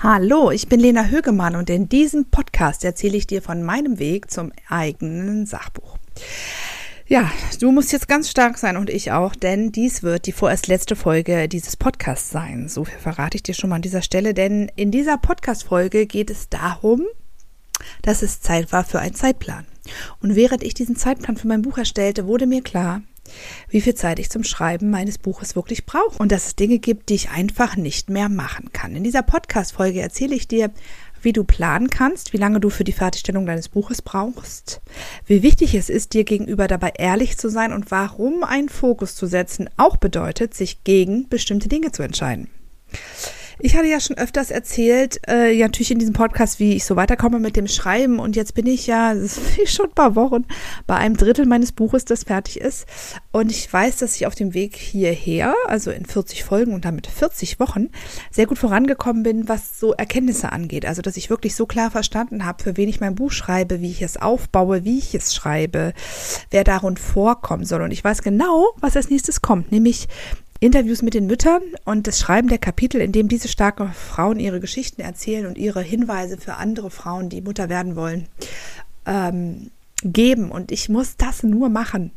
Hallo, ich bin Lena Högemann und in diesem Podcast erzähle ich dir von meinem Weg zum eigenen Sachbuch. Ja, du musst jetzt ganz stark sein und ich auch, denn dies wird die vorerst letzte Folge dieses Podcasts sein. So viel verrate ich dir schon mal an dieser Stelle, denn in dieser Podcast-Folge geht es darum, dass es Zeit war für einen Zeitplan. Und während ich diesen Zeitplan für mein Buch erstellte, wurde mir klar, wie viel Zeit ich zum Schreiben meines Buches wirklich brauche und dass es Dinge gibt, die ich einfach nicht mehr machen kann. In dieser Podcast-Folge erzähle ich dir, wie du planen kannst, wie lange du für die Fertigstellung deines Buches brauchst, wie wichtig es ist, dir gegenüber dabei ehrlich zu sein und warum ein Fokus zu setzen auch bedeutet, sich gegen bestimmte Dinge zu entscheiden. Ich hatte ja schon öfters erzählt, äh, ja natürlich in diesem Podcast, wie ich so weiterkomme mit dem Schreiben. Und jetzt bin ich ja schon ein paar Wochen bei einem Drittel meines Buches, das fertig ist. Und ich weiß, dass ich auf dem Weg hierher, also in 40 Folgen und damit 40 Wochen, sehr gut vorangekommen bin, was so Erkenntnisse angeht. Also dass ich wirklich so klar verstanden habe, für wen ich mein Buch schreibe, wie ich es aufbaue, wie ich es schreibe, wer darin vorkommen soll. Und ich weiß genau, was als nächstes kommt, nämlich Interviews mit den Müttern und das Schreiben der Kapitel, in dem diese starken Frauen ihre Geschichten erzählen und ihre Hinweise für andere Frauen, die Mutter werden wollen, ähm, geben. Und ich muss das nur machen.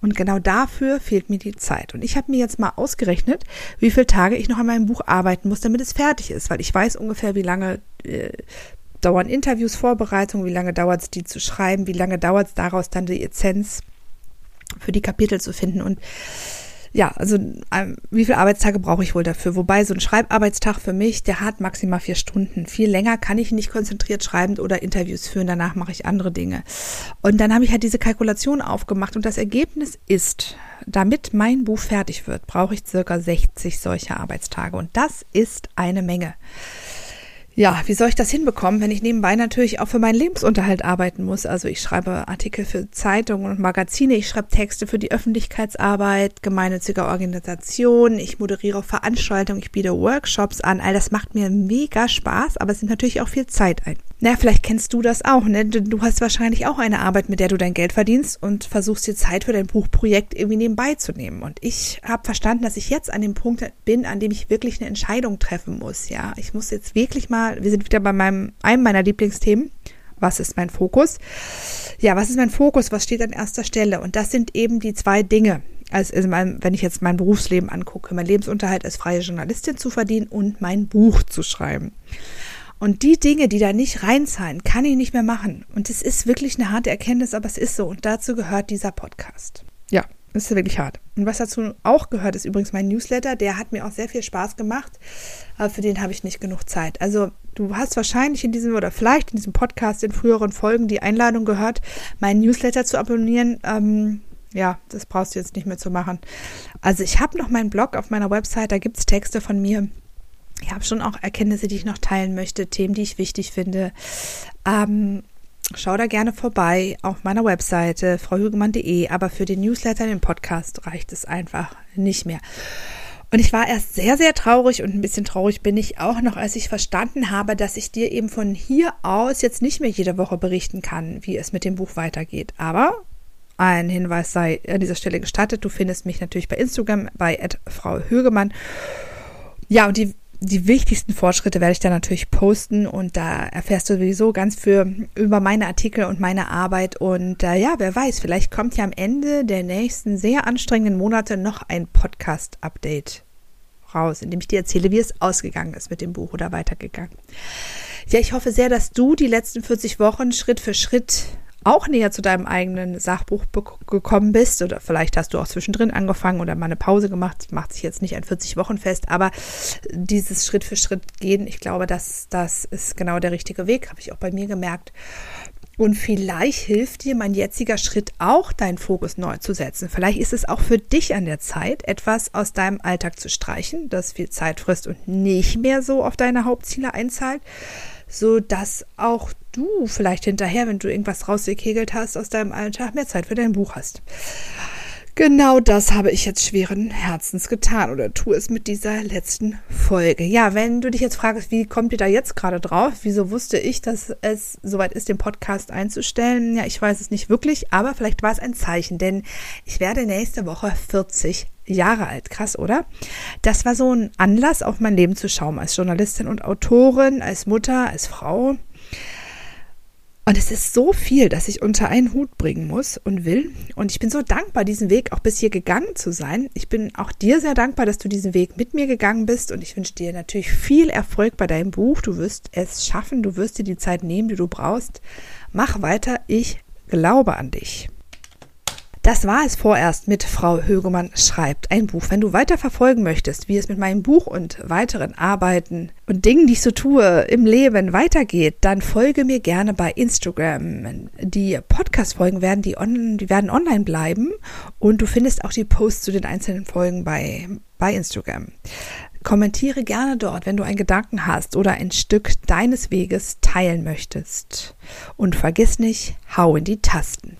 Und genau dafür fehlt mir die Zeit. Und ich habe mir jetzt mal ausgerechnet, wie viele Tage ich noch an meinem Buch arbeiten muss, damit es fertig ist, weil ich weiß ungefähr, wie lange äh, dauern Interviews, Vorbereitungen, wie lange dauert es, die zu schreiben, wie lange dauert es daraus dann die Essenz für die Kapitel zu finden. Und ja, also ähm, wie viele Arbeitstage brauche ich wohl dafür? Wobei so ein Schreibarbeitstag für mich, der hat maximal vier Stunden. Viel länger kann ich nicht konzentriert schreiben oder Interviews führen. Danach mache ich andere Dinge. Und dann habe ich halt diese Kalkulation aufgemacht und das Ergebnis ist, damit mein Buch fertig wird, brauche ich circa 60 solcher Arbeitstage und das ist eine Menge. Ja, wie soll ich das hinbekommen, wenn ich nebenbei natürlich auch für meinen Lebensunterhalt arbeiten muss? Also ich schreibe Artikel für Zeitungen und Magazine, ich schreibe Texte für die Öffentlichkeitsarbeit, gemeinnützige Organisationen, ich moderiere Veranstaltungen, ich biete Workshops an. All das macht mir mega Spaß, aber es nimmt natürlich auch viel Zeit ein. Na, vielleicht kennst du das auch, ne? Du hast wahrscheinlich auch eine Arbeit, mit der du dein Geld verdienst und versuchst dir Zeit für dein Buchprojekt irgendwie nebenbei zu nehmen. Und ich habe verstanden, dass ich jetzt an dem Punkt bin, an dem ich wirklich eine Entscheidung treffen muss. Ja, ich muss jetzt wirklich mal, wir sind wieder bei meinem, einem meiner Lieblingsthemen. Was ist mein Fokus? Ja, was ist mein Fokus? Was steht an erster Stelle? Und das sind eben die zwei Dinge. Also wenn ich jetzt mein Berufsleben angucke, mein Lebensunterhalt als freie Journalistin zu verdienen und mein Buch zu schreiben. Und die Dinge, die da nicht reinzahlen, kann ich nicht mehr machen. Und es ist wirklich eine harte Erkenntnis, aber es ist so. Und dazu gehört dieser Podcast. Ja, das ist wirklich hart. Und was dazu auch gehört, ist übrigens mein Newsletter. Der hat mir auch sehr viel Spaß gemacht, aber für den habe ich nicht genug Zeit. Also du hast wahrscheinlich in diesem oder vielleicht in diesem Podcast in früheren Folgen die Einladung gehört, meinen Newsletter zu abonnieren. Ähm, ja, das brauchst du jetzt nicht mehr zu machen. Also ich habe noch meinen Blog auf meiner Website, da gibt es Texte von mir ich habe schon auch Erkenntnisse, die ich noch teilen möchte, Themen, die ich wichtig finde. Ähm, schau da gerne vorbei auf meiner Webseite frauhügemann.de, aber für den Newsletter, den Podcast reicht es einfach nicht mehr. Und ich war erst sehr, sehr traurig und ein bisschen traurig bin ich auch noch, als ich verstanden habe, dass ich dir eben von hier aus jetzt nicht mehr jede Woche berichten kann, wie es mit dem Buch weitergeht. Aber ein Hinweis sei an dieser Stelle gestattet. Du findest mich natürlich bei Instagram bei Frau Högemann. Ja, und die die wichtigsten Fortschritte werde ich da natürlich posten und da erfährst du sowieso ganz viel über meine Artikel und meine Arbeit und äh, ja, wer weiß, vielleicht kommt ja am Ende der nächsten sehr anstrengenden Monate noch ein Podcast-Update raus, in dem ich dir erzähle, wie es ausgegangen ist mit dem Buch oder weitergegangen. Ja, ich hoffe sehr, dass du die letzten 40 Wochen Schritt für Schritt auch näher zu deinem eigenen Sachbuch gekommen bist oder vielleicht hast du auch zwischendrin angefangen oder mal eine Pause gemacht, macht sich jetzt nicht an 40 Wochen fest, aber dieses Schritt für Schritt gehen, ich glaube, dass das ist genau der richtige Weg, habe ich auch bei mir gemerkt. Und vielleicht hilft dir mein jetziger Schritt auch, deinen Fokus neu zu setzen. Vielleicht ist es auch für dich an der Zeit, etwas aus deinem Alltag zu streichen, das viel Zeit frisst und nicht mehr so auf deine Hauptziele einzahlt, so dass auch du vielleicht hinterher, wenn du irgendwas rausgekegelt hast aus deinem Alltag, mehr Zeit für dein Buch hast. Genau das habe ich jetzt schweren Herzens getan oder tue es mit dieser letzten Folge. Ja, wenn du dich jetzt fragst, wie kommt ihr da jetzt gerade drauf? Wieso wusste ich, dass es soweit ist, den Podcast einzustellen? Ja, ich weiß es nicht wirklich, aber vielleicht war es ein Zeichen, denn ich werde nächste Woche 40 Jahre alt. Krass, oder? Das war so ein Anlass, auf mein Leben zu schauen, als Journalistin und Autorin, als Mutter, als Frau. Und es ist so viel, dass ich unter einen Hut bringen muss und will. Und ich bin so dankbar, diesen Weg auch bis hier gegangen zu sein. Ich bin auch dir sehr dankbar, dass du diesen Weg mit mir gegangen bist. Und ich wünsche dir natürlich viel Erfolg bei deinem Buch. Du wirst es schaffen. Du wirst dir die Zeit nehmen, die du brauchst. Mach weiter. Ich glaube an dich. Das war es vorerst mit Frau Högemann schreibt ein Buch. Wenn du weiter verfolgen möchtest, wie es mit meinem Buch und weiteren Arbeiten und Dingen, die ich so tue, im Leben weitergeht, dann folge mir gerne bei Instagram. Die Podcast-Folgen werden, die, on, die werden online bleiben und du findest auch die Posts zu den einzelnen Folgen bei, bei Instagram. Kommentiere gerne dort, wenn du einen Gedanken hast oder ein Stück deines Weges teilen möchtest. Und vergiss nicht, hau in die Tasten.